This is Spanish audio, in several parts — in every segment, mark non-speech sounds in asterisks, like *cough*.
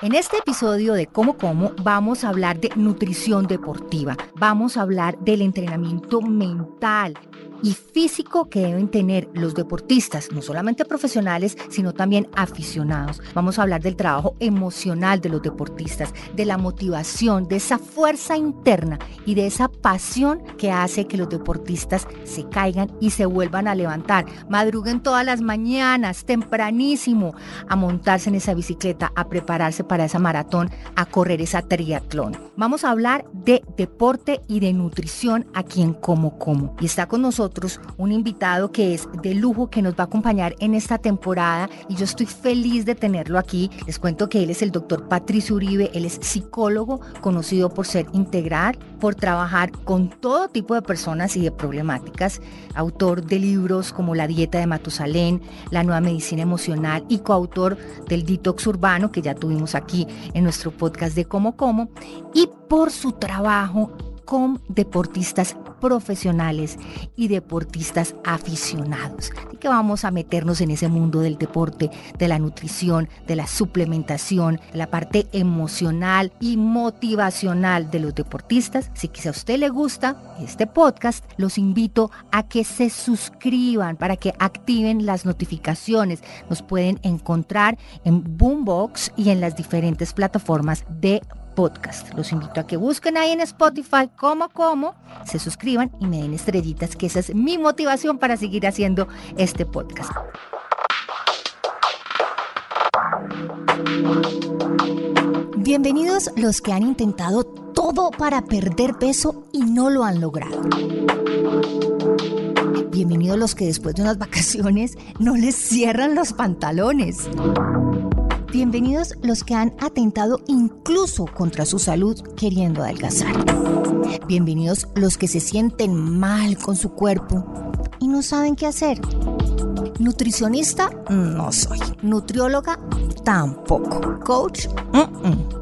En este episodio de Como Como vamos a hablar de nutrición deportiva, vamos a hablar del entrenamiento mental y físico que deben tener los deportistas, no solamente profesionales, sino también aficionados. Vamos a hablar del trabajo emocional de los deportistas, de la motivación, de esa fuerza interna y de esa pasión que hace que los deportistas se caigan y se vuelvan a levantar, madruguen todas las mañanas, tempranísimo, a montarse en esa bicicleta, a prepararse para esa maratón, a correr esa triatlón. Vamos a hablar de deporte y de nutrición aquí en Como Como. Y está con nosotros un invitado que es de lujo que nos va a acompañar en esta temporada y yo estoy feliz de tenerlo aquí. Les cuento que él es el doctor Patricio Uribe, él es psicólogo conocido por ser integral, por trabajar con todo tipo de personas y de problemáticas, autor de libros como La dieta de Matusalén, La nueva medicina emocional y coautor del detox urbano que ya tuvimos aquí en nuestro podcast de Como Como y por su trabajo con deportistas profesionales y deportistas aficionados. Así que vamos a meternos en ese mundo del deporte, de la nutrición, de la suplementación, la parte emocional y motivacional de los deportistas. Si que a usted le gusta este podcast, los invito a que se suscriban para que activen las notificaciones. Nos pueden encontrar en Boombox y en las diferentes plataformas de podcast. Los invito a que busquen ahí en Spotify como como, se suscriban y me den estrellitas, que esa es mi motivación para seguir haciendo este podcast. Bienvenidos los que han intentado todo para perder peso y no lo han logrado. Bienvenidos los que después de unas *laughs* vacaciones no les cierran los pantalones. Bienvenidos los que han atentado incluso contra su salud queriendo adelgazar. Bienvenidos los que se sienten mal con su cuerpo y no saben qué hacer. Nutricionista no soy. Nutrióloga tampoco. Coach,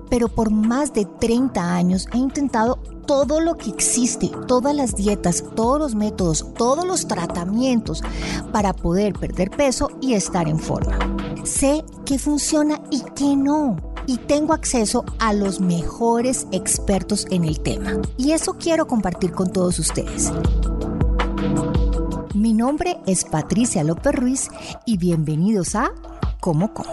pero por más de 30 años he intentado todo lo que existe, todas las dietas, todos los métodos, todos los tratamientos para poder perder peso y estar en forma. Sé qué funciona y qué no. Y tengo acceso a los mejores expertos en el tema. Y eso quiero compartir con todos ustedes. Mi nombre es Patricia López Ruiz y bienvenidos a Como Como.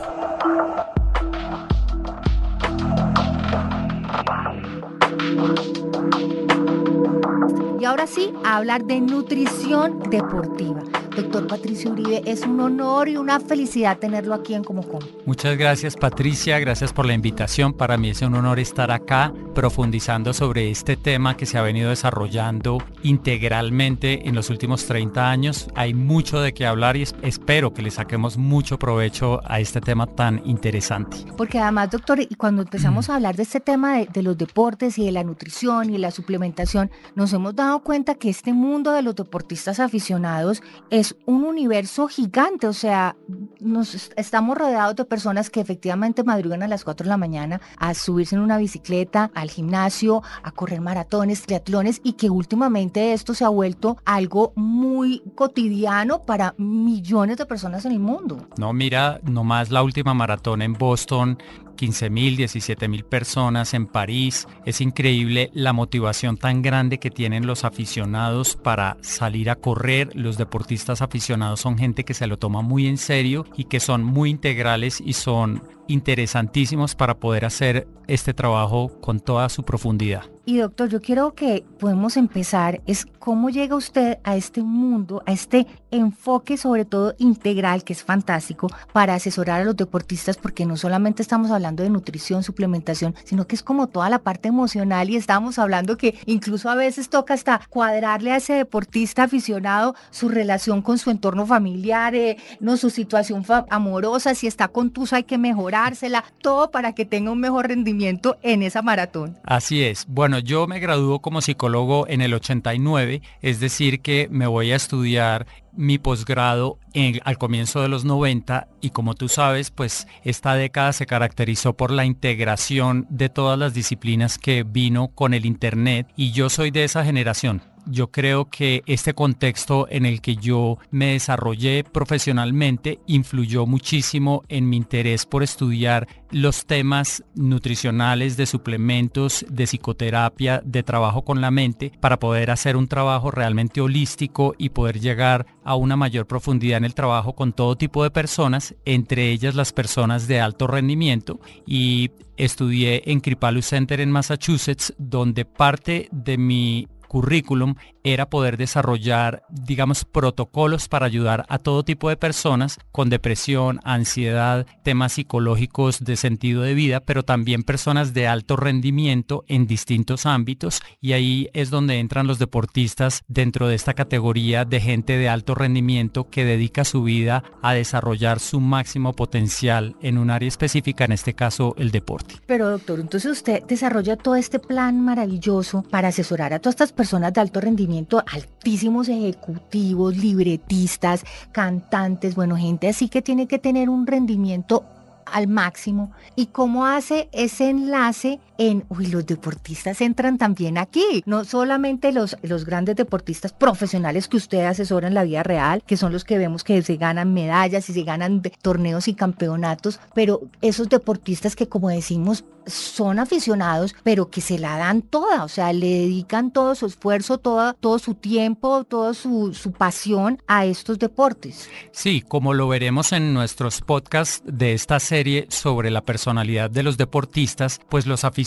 Y ahora sí, a hablar de nutrición deportiva. Doctor Patricio Uribe, es un honor y una felicidad tenerlo aquí en Como Como. Muchas gracias Patricia, gracias por la invitación. Para mí es un honor estar acá profundizando sobre este tema que se ha venido desarrollando integralmente en los últimos 30 años. Hay mucho de qué hablar y espero que le saquemos mucho provecho a este tema tan interesante. Porque además, doctor, cuando empezamos a hablar de este tema de, de los deportes y de la nutrición y de la suplementación, nos hemos dado cuenta que este mundo de los deportistas aficionados es es un universo gigante, o sea, nos estamos rodeados de personas que efectivamente madrugan a las 4 de la mañana a subirse en una bicicleta, al gimnasio, a correr maratones, triatlones y que últimamente esto se ha vuelto algo muy cotidiano para millones de personas en el mundo. No, mira, nomás la última maratón en Boston 15 mil, 17 mil personas en París. Es increíble la motivación tan grande que tienen los aficionados para salir a correr. Los deportistas aficionados son gente que se lo toma muy en serio y que son muy integrales y son interesantísimos para poder hacer este trabajo con toda su profundidad. Y doctor, yo quiero que podemos empezar es cómo llega usted a este mundo, a este enfoque sobre todo integral que es fantástico para asesorar a los deportistas porque no solamente estamos hablando de nutrición, suplementación, sino que es como toda la parte emocional y estamos hablando que incluso a veces toca hasta cuadrarle a ese deportista aficionado su relación con su entorno familiar, eh, no su situación amorosa, si está contusa hay que mejorársela, todo para que tenga un mejor rendimiento en esa maratón. Así es. Bueno, yo me graduó como psicólogo en el 89, es decir que me voy a estudiar mi posgrado al comienzo de los 90 y como tú sabes, pues esta década se caracterizó por la integración de todas las disciplinas que vino con el Internet y yo soy de esa generación. Yo creo que este contexto en el que yo me desarrollé profesionalmente influyó muchísimo en mi interés por estudiar los temas nutricionales, de suplementos, de psicoterapia, de trabajo con la mente, para poder hacer un trabajo realmente holístico y poder llegar a una mayor profundidad en el trabajo con todo tipo de personas, entre ellas las personas de alto rendimiento. Y estudié en Kripalu Center en Massachusetts, donde parte de mi currículum era poder desarrollar, digamos, protocolos para ayudar a todo tipo de personas con depresión, ansiedad, temas psicológicos de sentido de vida, pero también personas de alto rendimiento en distintos ámbitos. Y ahí es donde entran los deportistas dentro de esta categoría de gente de alto rendimiento que dedica su vida a desarrollar su máximo potencial en un área específica, en este caso el deporte. Pero doctor, entonces usted desarrolla todo este plan maravilloso para asesorar a todas estas personas de alto rendimiento altísimos ejecutivos, libretistas, cantantes, bueno, gente así que tiene que tener un rendimiento al máximo. Y cómo hace ese enlace en, uy, los deportistas entran también aquí, no solamente los, los grandes deportistas profesionales que usted asesora en la vida real, que son los que vemos que se ganan medallas y se ganan torneos y campeonatos, pero esos deportistas que como decimos son aficionados, pero que se la dan toda, o sea, le dedican todo su esfuerzo, todo, todo su tiempo, toda su, su pasión a estos deportes. Sí, como lo veremos en nuestros podcasts de esta serie sobre la personalidad de los deportistas, pues los aficionados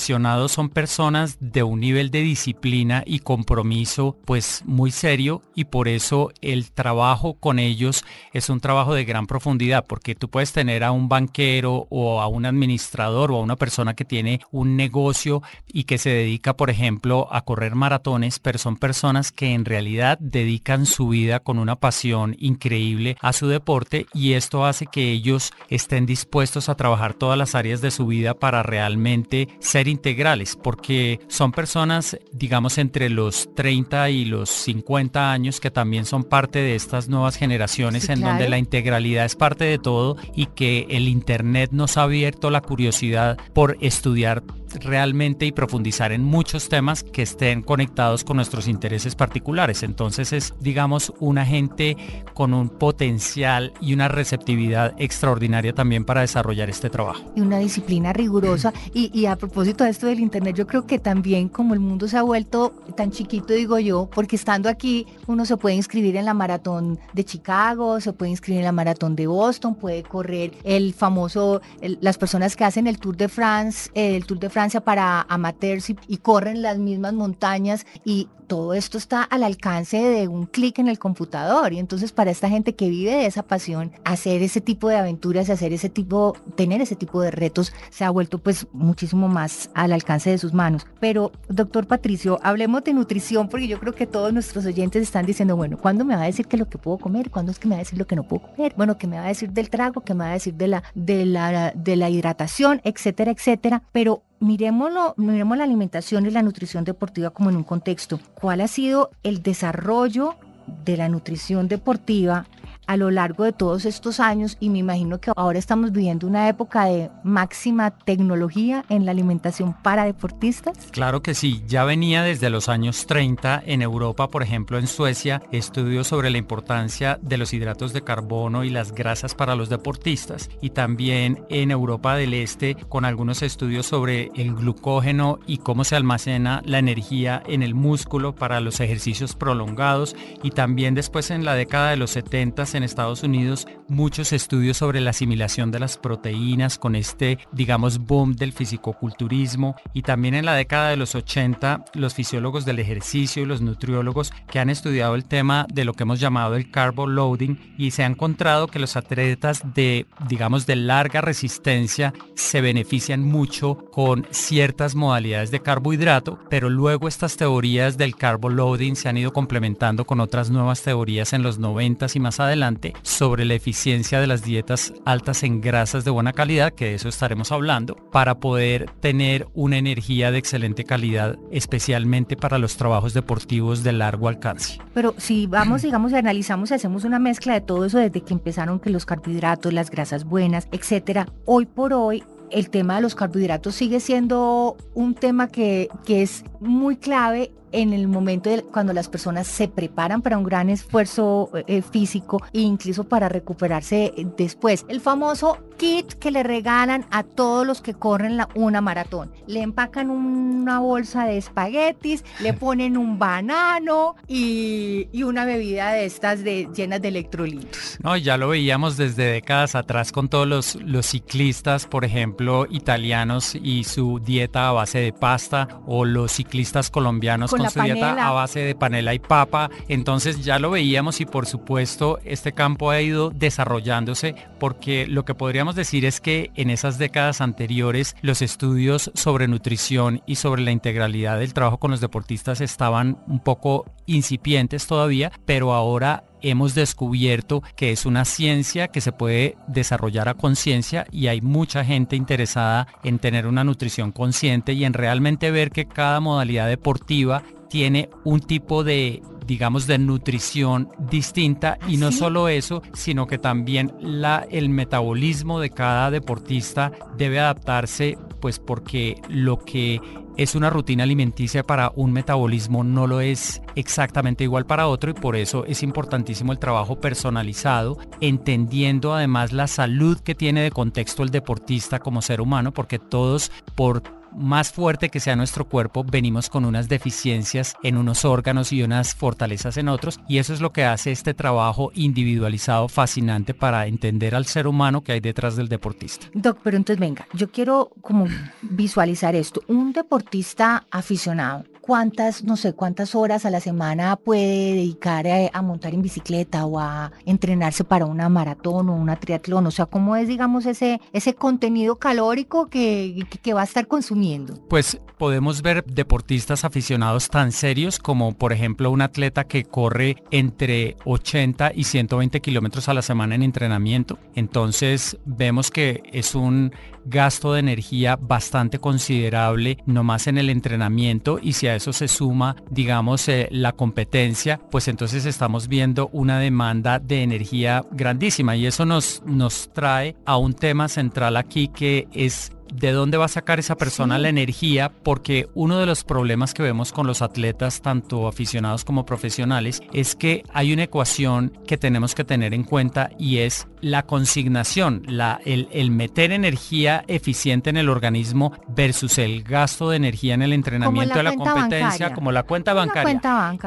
son personas de un nivel de disciplina y compromiso pues muy serio y por eso el trabajo con ellos es un trabajo de gran profundidad, porque tú puedes tener a un banquero o a un administrador o a una persona que tiene un negocio y que se dedica, por ejemplo, a correr maratones, pero son personas que en realidad dedican su vida con una pasión increíble a su deporte y esto hace que ellos estén dispuestos a trabajar todas las áreas de su vida para realmente ser integrales, porque son personas, digamos, entre los 30 y los 50 años que también son parte de estas nuevas generaciones en donde la integralidad es parte de todo y que el Internet nos ha abierto la curiosidad por estudiar realmente y profundizar en muchos temas que estén conectados con nuestros intereses particulares. Entonces es, digamos, una gente con un potencial y una receptividad extraordinaria también para desarrollar este trabajo. Y una disciplina rigurosa. Y, y a propósito de esto del Internet, yo creo que también como el mundo se ha vuelto tan chiquito, digo yo, porque estando aquí uno se puede inscribir en la maratón de Chicago, se puede inscribir en la maratón de Boston, puede correr el famoso, las personas que hacen el Tour de France, el Tour de Francia para amateurs y, corren las mismas montañas y todo esto está al alcance de un clic en el computador. Y entonces para esta gente que vive de esa pasión, hacer ese tipo de aventuras y hacer ese tipo, tener ese tipo de retos se ha vuelto pues muchísimo más al alcance de sus manos. Pero doctor Patricio, hablemos de nutrición porque yo creo que todos nuestros oyentes están diciendo, bueno, ¿cuándo me va a decir que lo que puedo comer? ¿Cuándo es que me va a decir lo que no puedo comer? Bueno, ¿qué me va a decir del trago? ¿Qué me va a decir de la, de la, de la hidratación? Etcétera, etcétera. Pero miremoslo, miremos la alimentación y la nutrición deportiva como en un contexto. ¿Cuál ha sido el desarrollo de la nutrición deportiva a lo largo de todos estos años y me imagino que ahora estamos viviendo una época de máxima tecnología en la alimentación para deportistas? Claro que sí, ya venía desde los años 30 en Europa, por ejemplo en Suecia, estudios sobre la importancia de los hidratos de carbono y las grasas para los deportistas y también en Europa del Este con algunos estudios sobre el glucógeno y cómo se almacena la energía en el músculo para los ejercicios prolongados y también después en la década de los 70 en Estados Unidos muchos estudios sobre la asimilación de las proteínas con este, digamos, boom del fisicoculturismo. Y también en la década de los 80 los fisiólogos del ejercicio y los nutriólogos que han estudiado el tema de lo que hemos llamado el carbo loading y se ha encontrado que los atletas de, digamos, de larga resistencia se benefician mucho con ciertas modalidades de carbohidrato, pero luego estas teorías del carbo loading se han ido complementando con otras nuevas teorías en los 90 y más adelante sobre la eficiencia de las dietas altas en grasas de buena calidad, que de eso estaremos hablando, para poder tener una energía de excelente calidad, especialmente para los trabajos deportivos de largo alcance. Pero si vamos, digamos, y analizamos hacemos una mezcla de todo eso desde que empezaron que los carbohidratos, las grasas buenas, etcétera, hoy por hoy el tema de los carbohidratos sigue siendo un tema que, que es muy clave en el momento de cuando las personas se preparan para un gran esfuerzo eh, físico e incluso para recuperarse después. El famoso kit que le regalan a todos los que corren la, una maratón. Le empacan una bolsa de espaguetis, le *laughs* ponen un banano y, y una bebida de estas de, llenas de electrolitos. No, ya lo veíamos desde décadas atrás con todos los, los ciclistas, por ejemplo, italianos y su dieta a base de pasta o los ciclistas colombianos con, dieta a base de panela y papa. Entonces ya lo veíamos y por supuesto este campo ha ido desarrollándose porque lo que podríamos decir es que en esas décadas anteriores los estudios sobre nutrición y sobre la integralidad del trabajo con los deportistas estaban un poco incipientes todavía, pero ahora hemos descubierto que es una ciencia que se puede desarrollar a conciencia y hay mucha gente interesada en tener una nutrición consciente y en realmente ver que cada modalidad deportiva tiene un tipo de digamos de nutrición distinta. Y no solo eso, sino que también la, el metabolismo de cada deportista debe adaptarse pues porque lo que es una rutina alimenticia para un metabolismo, no lo es exactamente igual para otro. Y por eso es importantísimo el trabajo personalizado, entendiendo además la salud que tiene de contexto el deportista como ser humano, porque todos por más fuerte que sea nuestro cuerpo, venimos con unas deficiencias en unos órganos y unas fortalezas en otros. Y eso es lo que hace este trabajo individualizado fascinante para entender al ser humano que hay detrás del deportista. Doc, pero entonces venga, yo quiero como visualizar esto. Un deportista aficionado cuántas, no sé, cuántas horas a la semana puede dedicar a, montar en bicicleta o a entrenarse para una maratón o una triatlón. O sea, ¿cómo es, digamos, ese, ese contenido calórico que, que va a estar consumiendo? Pues podemos ver deportistas aficionados tan serios como, por ejemplo, un atleta que corre entre 80 y 120 kilómetros a la semana en entrenamiento. Entonces, vemos que es un gasto de energía bastante considerable nomás en el entrenamiento y si a eso se suma digamos eh, la competencia pues entonces estamos viendo una demanda de energía grandísima. Y eso nos, nos trae a un tema central aquí que es de dónde va a sacar esa persona la energía, porque uno de los problemas que vemos con los atletas, tanto aficionados como profesionales, es que hay una ecuación que tenemos que tener en cuenta y es la consignación, la, el, el meter energía eficiente en el organismo versus el gasto de energía en el entrenamiento de la competencia, como la cuenta bancaria.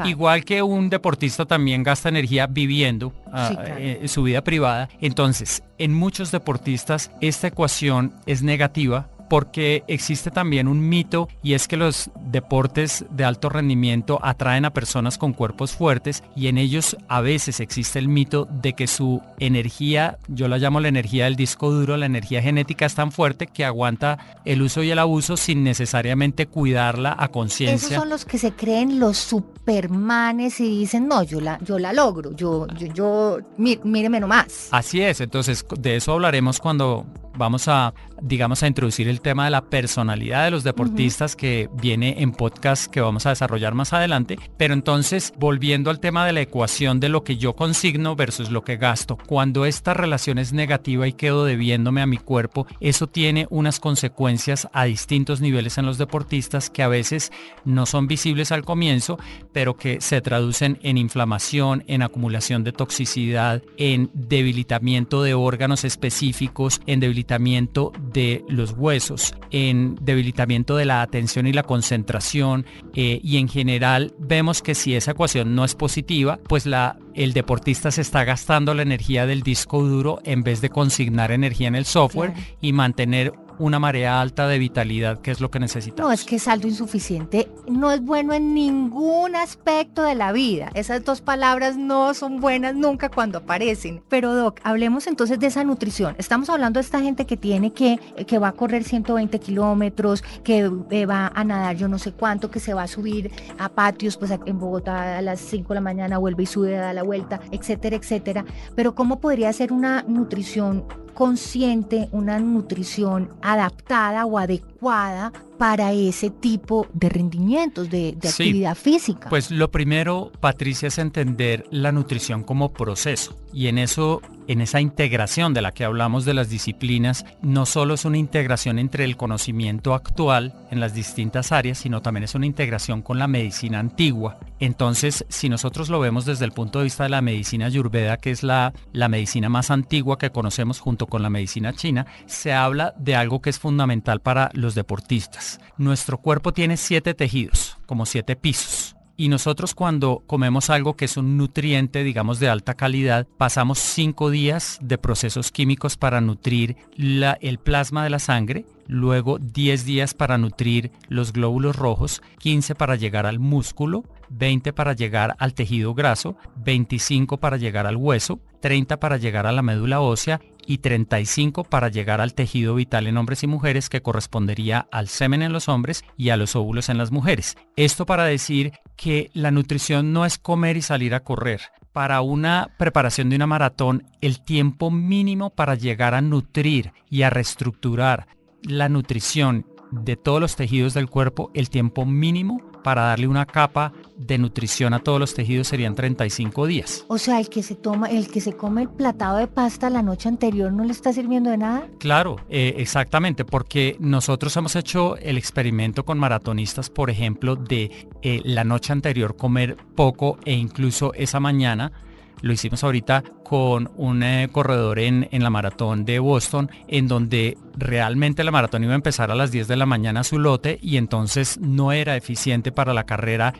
Igual que un deportista también gasta energía viviendo ah, eh, su vida privada. Entonces, en muchos deportistas esta ecuación es negativa porque existe también un mito y es que los deportes de alto rendimiento atraen a personas con cuerpos fuertes y en ellos a veces existe el mito de que su energía, yo la llamo la energía del disco duro, la energía genética es tan fuerte que aguanta el uso y el abuso sin necesariamente cuidarla a conciencia. Esos son los que se creen los supermanes y dicen, no, yo la, yo la logro, yo, yo, yo, míreme nomás. Así es, entonces de eso hablaremos cuando vamos a, digamos, a introducir el tema de la personalidad de los deportistas que viene en podcast que vamos a desarrollar más adelante. Pero entonces, volviendo al tema de la ecuación de lo que yo consigno versus lo que gasto, cuando esta relación es negativa y quedo debiéndome a mi cuerpo, eso tiene unas consecuencias a distintos niveles en los deportistas que a veces no son visibles al comienzo, pero que se traducen en inflamación, en acumulación de toxicidad, en debilitamiento de órganos específicos, en debilitamiento debilitamiento de los huesos, en debilitamiento de la atención y la concentración eh, y en general vemos que si esa ecuación no es positiva, pues la, el deportista se está gastando la energía del disco duro en vez de consignar energía en el software y mantener una marea alta de vitalidad, que es lo que necesitamos. No, es que saldo insuficiente no es bueno en ningún aspecto de la vida. Esas dos palabras no son buenas nunca cuando aparecen. Pero Doc, hablemos entonces de esa nutrición. Estamos hablando de esta gente que tiene que, que va a correr 120 kilómetros, que eh, va a nadar yo no sé cuánto, que se va a subir a patios, pues en Bogotá a las 5 de la mañana vuelve y sube, da la vuelta, etcétera, etcétera. Pero ¿cómo podría ser una nutrición consciente, una nutrición adaptada o adecuada para ese tipo de rendimientos, de, actividad física? Pues lo primero, Patricia, es entender la nutrición como proceso. Y en eso, en esa integración de la que hablamos de las disciplinas, no solo es una integración entre el conocimiento actual en las distintas áreas, sino también es una integración con la medicina antigua. Entonces, si nosotros lo vemos desde el punto de vista de la medicina ayurveda, que es la, la medicina más antigua que conocemos junto con la medicina china, se habla de algo que es fundamental para los deportistas nuestro cuerpo tiene siete tejidos, como siete pisos. Y nosotros cuando comemos algo que es un nutriente, digamos, de alta calidad, pasamos cinco días de procesos químicos para nutrir el plasma de la sangre, luego 10 días para nutrir los glóbulos rojos, 15 para llegar al músculo, 20 para llegar al tejido graso, 25 para llegar al hueso, 30 para llegar a la médula ósea y 35 para llegar al tejido vital en hombres y mujeres que correspondería al semen en los hombres y a los óvulos en las mujeres. Esto para decir que la nutrición no es comer y salir a correr. Para una preparación de una maratón, el tiempo mínimo para llegar a nutrir y a reestructurar la nutrición de todos los tejidos del cuerpo, el tiempo mínimo para darle una capa de nutrición a todos los tejidos serían 35 días. O sea, el que se toma, el que se come el platado de pasta la noche anterior no le está sirviendo de nada. Claro, eh, exactamente, porque nosotros hemos hecho el experimento con maratonistas, por ejemplo, de eh, la noche anterior comer poco e incluso esa mañana lo hicimos ahorita con un eh, corredor en, en, la maratón de Boston, en donde realmente la maratón iba a empezar a las 10 de la mañana su lote y entonces no era eficiente para la carrera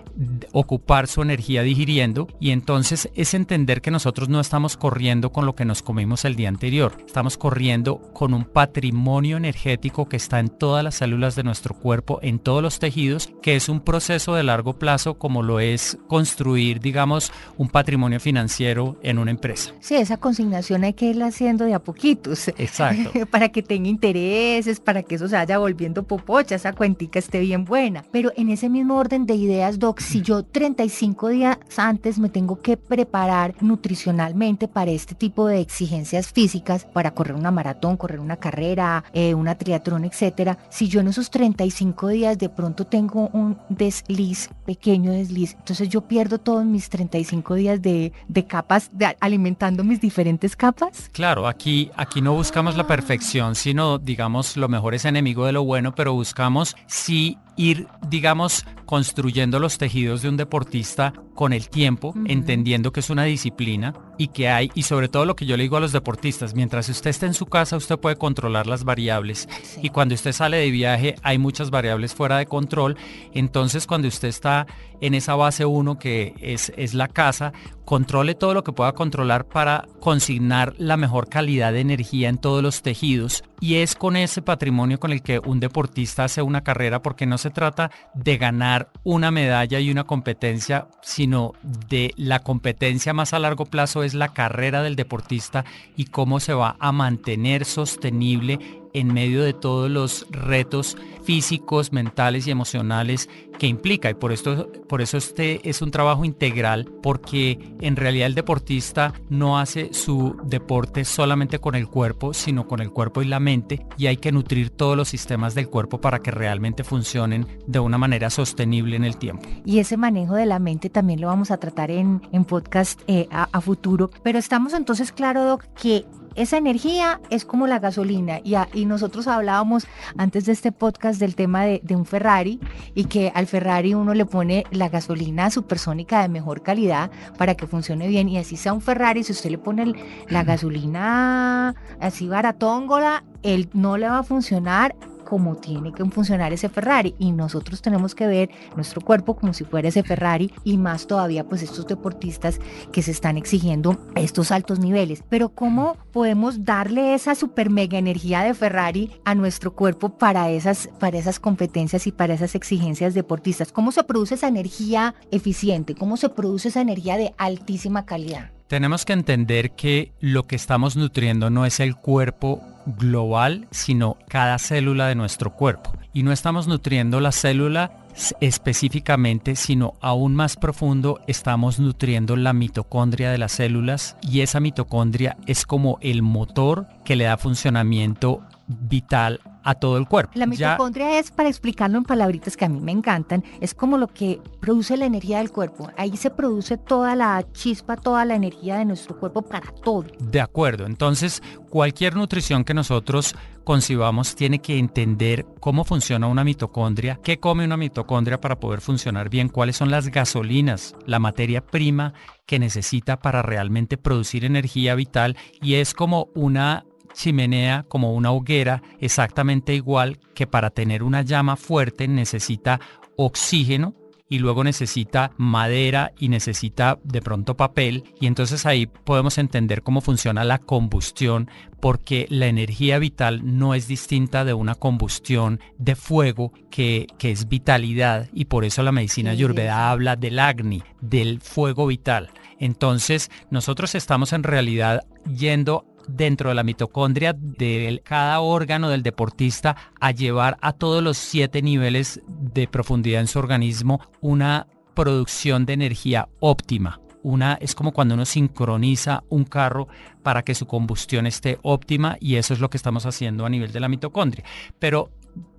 ocupar su energía digiriendo y entonces es entender que nosotros no estamos corriendo con lo que nos comimos el día anterior, estamos corriendo con un patrimonio energético que está en todas las células de nuestro cuerpo, en todos los tejidos, que es un proceso de largo plazo como lo es construir, digamos, un patrimonio financiero en una empresa. Sí, esa consignación hay que irla haciendo de a poquitos. Exacto. *laughs* para que tenga intereses, para que eso se vaya volviendo popocha, esa cuentica esté bien buena. Pero en ese mismo orden de ideas, Doc, si yo 35 días antes me tengo que preparar nutricionalmente para este tipo de exigencias físicas, para correr una maratón, correr una carrera, eh, una triatlón, etcétera, si yo en esos 35 días de pronto tengo un desliz, pequeño desliz, entonces yo pierdo todos mis 35 días de, de capas, de alimentar mis diferentes capas? Claro, aquí, aquí no buscamos la perfección, sino digamos lo mejor es enemigo de lo bueno, pero buscamos si ir, digamos, construyendo los tejidos de un deportista con el tiempo, entendiendo que es una disciplina y que hay, y sobre todo lo que yo le digo a los deportistas, mientras usted esté en su casa, usted puede controlar las variables. Y cuando usted sale de viaje, hay muchas variables fuera de control. Entonces, cuando usted está en esa base 1, que es, es la casa, controle todo lo que pueda controlar para consignar la mejor calidad de energía en todos los tejidos. Y es con ese patrimonio con el que un deportista hace una carrera porque no se trata de ganar una medalla y una competencia, sino de la competencia más a largo plazo es la carrera del deportista y cómo se va a mantener sostenible en medio de todos los retos físicos, mentales y emocionales que implica. Y por, esto, por eso este es un trabajo integral, porque en realidad el deportista no hace su deporte solamente con el cuerpo, sino con el cuerpo y la mente, y hay que nutrir todos los sistemas del cuerpo para que realmente funcionen de una manera sostenible en el tiempo. Y ese manejo de la mente también lo vamos a tratar en, en podcast eh, a, a futuro, pero estamos entonces claro, Doc, que esa energía es como la gasolina. Y, y nosotros hablábamos antes de este podcast del tema de, de, un Ferrari y que al Ferrari uno le pone la gasolina supersónica de mejor calidad para que funcione bien. Y así sea un Ferrari, si usted le pone la gasolina así baratóngola, él no le va a funcionar como tiene que funcionar ese Ferrari y nosotros tenemos que ver nuestro cuerpo como si fuera ese Ferrari y más todavía pues estos deportistas que se están exigiendo estos altos niveles. Pero ¿cómo podemos darle esa super mega energía de Ferrari a nuestro cuerpo para esas, para esas competencias y para esas exigencias deportistas? ¿Cómo se produce esa energía eficiente? ¿Cómo se produce esa energía de altísima calidad? Tenemos que entender que lo que estamos nutriendo no es el cuerpo global, sino cada célula de nuestro cuerpo. Y no estamos nutriendo la célula específicamente, sino aún más profundo, estamos nutriendo la mitocondria de las células y esa mitocondria es como el motor que le da funcionamiento vital a todo el cuerpo. La mitocondria es, para explicarlo en palabritas que a mí me encantan, es como lo que produce la energía del cuerpo. Ahí se produce toda la chispa, toda la energía de nuestro cuerpo para todo. De acuerdo, entonces cualquier nutrición que nosotros concibamos tiene que entender cómo funciona una mitocondria, qué come una mitocondria para poder funcionar bien, cuáles son las gasolinas, la materia prima que necesita para realmente producir energía vital y es como una chimenea como una hoguera exactamente igual que para tener una llama fuerte necesita oxígeno y luego necesita madera y necesita de pronto papel. Y entonces ahí podemos entender cómo funciona la combustión porque la energía vital no es distinta de una combustión de fuego que, que es vitalidad. Y por eso la medicina ayurveda habla del agni, del fuego vital. Entonces nosotros estamos en realidad yendo dentro de la mitocondria de cada órgano del deportista a llevar a todos los siete niveles de profundidad en su organismo una producción de energía óptima. Una es como cuando uno sincroniza un carro para que su combustión esté óptima y eso es lo que estamos haciendo a nivel de la mitocondria. Pero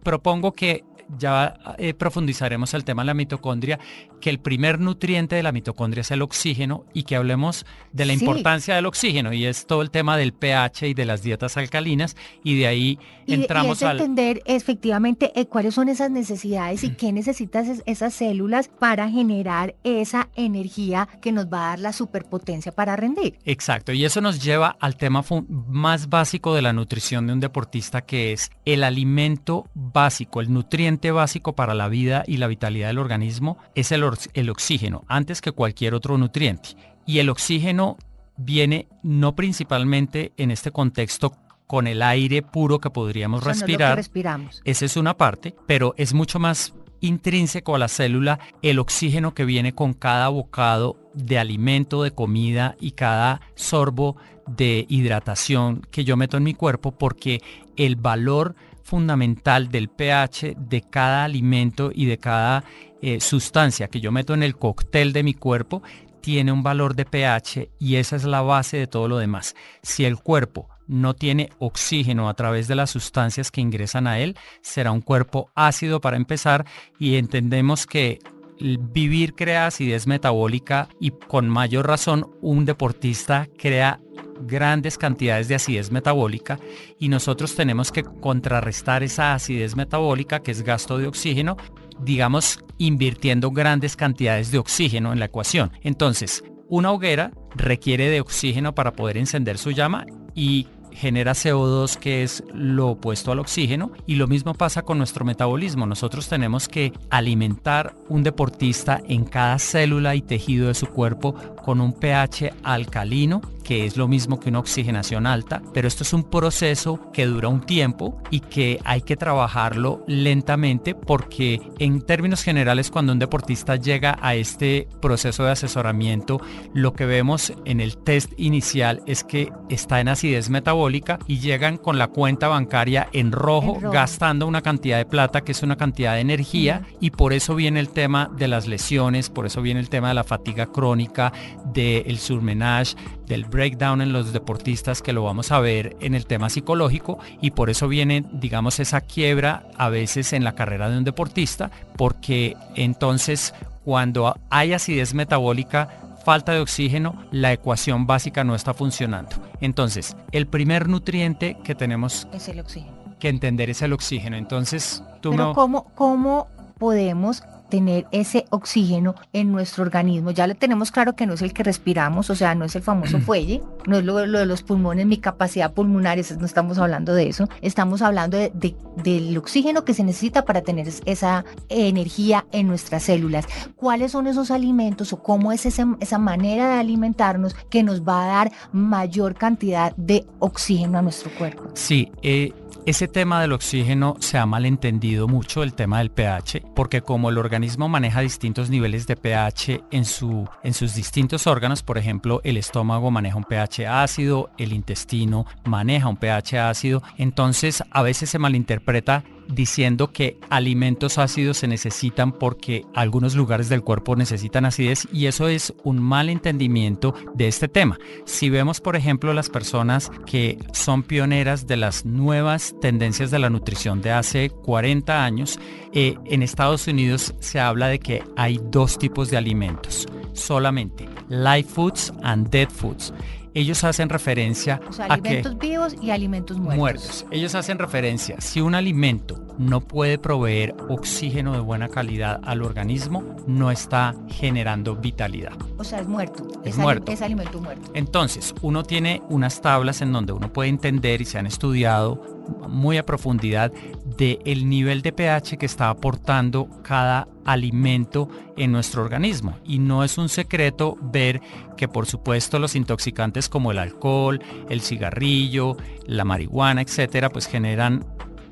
propongo que ya eh, profundizaremos el tema de la mitocondria, que el primer nutriente de la mitocondria es el oxígeno y que hablemos de la importancia del oxígeno y es todo el tema del pH y de las dietas alcalinas y de ahí entramos y es entender efectivamente eh, cuáles son esas necesidades y qué necesitas esas células para generar esa energía que nos va a dar la superpotencia para rendir. Exacto, y eso nos lleva al tema más básico de la nutrición de un deportista que es el alimento básico, el nutriente básico para la vida y la vitalidad del organismo es el, el oxígeno, antes que cualquier otro nutriente. Y el oxígeno viene no principalmente en este contexto con el aire puro que podríamos respirar. respiramos. Esa es una parte, pero es mucho más intrínseco a la célula el oxígeno que viene con cada bocado de alimento, de comida y cada sorbo de hidratación que yo meto en mi cuerpo porque el valor fundamental del pH de cada alimento y de cada eh, sustancia que yo meto en el cóctel de mi cuerpo tiene un valor de pH y esa es la base de todo lo demás. Si el cuerpo no tiene oxígeno a través de las sustancias que ingresan a él, será un cuerpo ácido para empezar y entendemos que vivir crea acidez metabólica y con mayor razón un deportista crea grandes cantidades de acidez metabólica y nosotros tenemos que contrarrestar esa acidez metabólica que es gasto de oxígeno, digamos, invirtiendo grandes cantidades de oxígeno en la ecuación. Entonces, una hoguera requiere de oxígeno para poder encender su llama y genera CO2 que es lo opuesto al oxígeno y lo mismo pasa con nuestro metabolismo. Nosotros tenemos que alimentar un deportista en cada célula y tejido de su cuerpo con un pH alcalino que es lo mismo que una oxigenación alta, pero esto es un proceso que dura un tiempo y que hay que trabajarlo lentamente porque en términos generales cuando un deportista llega a este proceso de asesoramiento, lo que vemos en el test inicial es que está en acidez metabólica y llegan con la cuenta bancaria en rojo, gastando una cantidad de plata que es una cantidad de energía y por eso viene el tema de las lesiones, por eso viene el tema de la fatiga crónica, del surmenage, del breakdown en los deportistas que lo vamos a ver en el tema psicológico y por eso viene, digamos, esa quiebra a veces en la carrera de un deportista, porque entonces cuando hay acidez metabólica falta de oxígeno, la ecuación básica no está funcionando. Entonces, el primer nutriente que tenemos Es el oxígeno. que entender es el oxígeno. Entonces, tú Pero me... ¿cómo, ¿cómo podemos tener ese oxígeno en nuestro organismo? Ya le tenemos claro que no es el que respiramos, o sea, no es el famoso fuelle, no es lo, lo de los pulmones, mi capacidad pulmonar, eso no estamos hablando de eso, estamos hablando de- de- del oxígeno que se necesita para tener es- esa energía en nuestras células. ¿Cuáles son esos alimentos o cómo es ese- esa manera de alimentarnos que nos va a dar mayor cantidad de oxígeno a nuestro cuerpo? Sí, eh, ese tema del oxígeno se ha malentendido mucho, el tema del pH, porque como el organismo maneja distintos niveles de pH en, su, en sus distintos órganos, por ejemplo, el estómago maneja un pH ácido, el intestino maneja un pH ácido, entonces a veces se malinterpreta diciendo que alimentos ácidos se necesitan porque algunos lugares del cuerpo necesitan acidez y eso es un mal entendimiento de este tema. Si vemos, por ejemplo, las personas que son pioneras de las nuevas tendencias de la nutrición de hace 40 años, eh, en Estados Unidos se habla de que hay dos tipos de alimentos, solamente live foods and dead foods. Ellos hacen referencia O sea, a que alimentos vivos y alimentos muertos. muertos. Ellos hacen referencia, si un alimento no puede proveer oxígeno de buena calidad al organismo, no está generando vitalidad. O sea, es muerto. Es muerto. Es alimento muerto. Entonces, uno tiene unas tablas en donde uno puede entender y se han estudiado muy a profundidad de el nivel de pH que está aportando cada alimento en nuestro organismo. Y no es un secreto ver que por supuesto los intoxicantes como el alcohol, el cigarrillo, la marihuana, etcétera, pues generan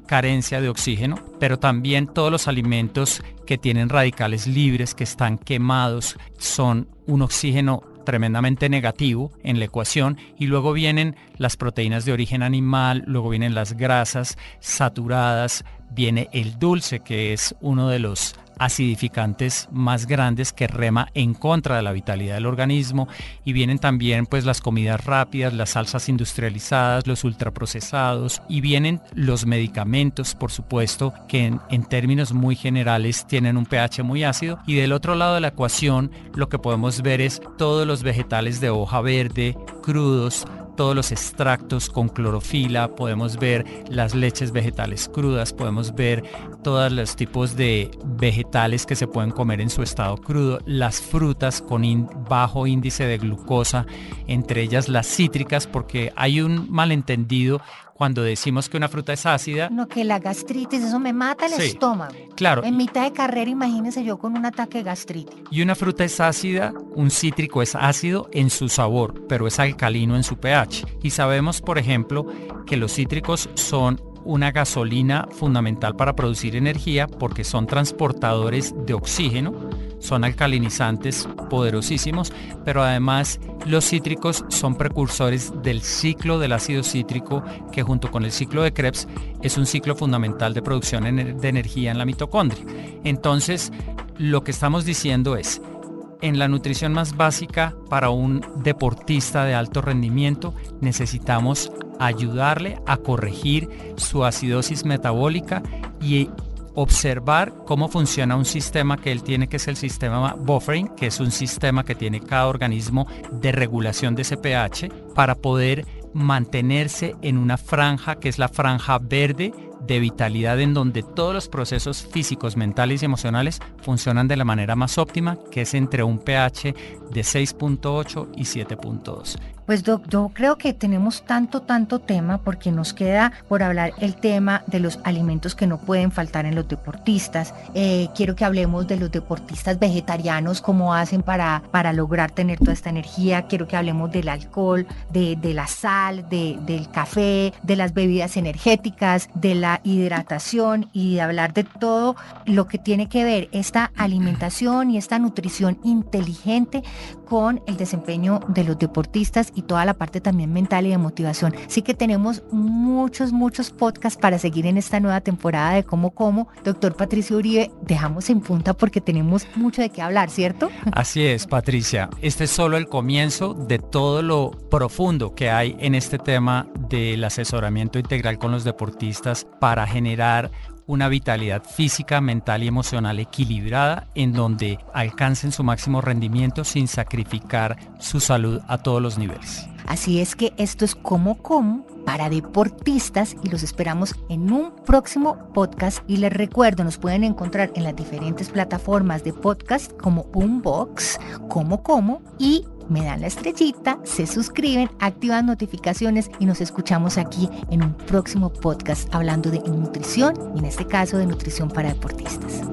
carencia de oxígeno, pero también todos los alimentos que tienen radicales libres, que están quemados, son un oxígeno tremendamente negativo en la ecuación y luego vienen las proteínas de origen animal, luego vienen las grasas saturadas, viene el dulce que es uno de los acidificantes más grandes que rema en contra de la vitalidad del organismo. Y vienen también pues las comidas rápidas, las salsas industrializadas, los ultraprocesados. Y vienen los medicamentos por supuesto que en, en términos muy generales tienen un pH muy ácido. Y del otro lado de la ecuación lo que podemos ver es todos los vegetales de hoja verde crudos todos los extractos con clorofila, podemos ver las leches vegetales crudas, podemos ver todos los tipos de vegetales que se pueden comer en su estado crudo, las frutas con bajo índice de glucosa, entre ellas las cítricas, porque hay un malentendido cuando decimos que una fruta es ácida. No, que la gastritis, eso me mata el Sí. estómago. Claro, En mitad de carrera, imagínese yo con un ataque de gastritis. Y una fruta es ácida, un cítrico es ácido en su sabor, pero es alcalino en su pH. Y sabemos, por ejemplo, que los cítricos son una gasolina fundamental para producir energía porque son transportadores de oxígeno, son alcalinizantes poderosísimos, pero además los cítricos son precursores del ciclo del ácido cítrico que junto con el ciclo de Krebs es un ciclo fundamental de producción de energía en la mitocondria. Entonces, lo que estamos diciendo es, en la nutrición más básica para un deportista de alto rendimiento necesitamos ayudarle a corregir su acidosis metabólica y observar cómo funciona un sistema que él tiene que es el sistema buffering, que es un sistema que tiene cada organismo de regulación de ese pH para poder mantenerse en una franja que es la franja verde de vitalidad en donde todos los procesos físicos, mentales y emocionales funcionan de la manera más óptima, que es entre un pH de 6.8 y 7.2. Pues yo creo que tenemos tanto, tanto tema porque nos queda por hablar el tema de los alimentos que no pueden faltar en los deportistas. Eh, quiero que hablemos de los deportistas vegetarianos, cómo hacen para, para lograr tener toda esta energía. Quiero que hablemos del alcohol, de, de la sal, de, del café, de las bebidas energéticas, de la hidratación y de hablar de todo lo que tiene que ver esta alimentación y esta nutrición inteligente con el desempeño de los deportistas y toda la parte también mental y de motivación. Así que tenemos muchos, muchos podcasts para seguir en esta nueva temporada de Cómo Como. Doctor Patricio Uribe, dejamos en punta porque tenemos mucho de qué hablar, ¿cierto? Así es, Patricia. Este es solo el comienzo de todo lo profundo que hay en este tema del asesoramiento integral con los deportistas para generar una vitalidad física, mental y emocional equilibrada en donde alcancen su máximo rendimiento sin sacrificar su salud a todos los niveles. Así es que esto es como como para deportistas y los esperamos en un próximo podcast y les recuerdo nos pueden encontrar en las diferentes plataformas de podcast como Boombox, como como y me dan la estrellita, se suscriben, activan notificaciones y nos escuchamos aquí en un próximo podcast hablando de nutrición y en este caso de nutrición para deportistas.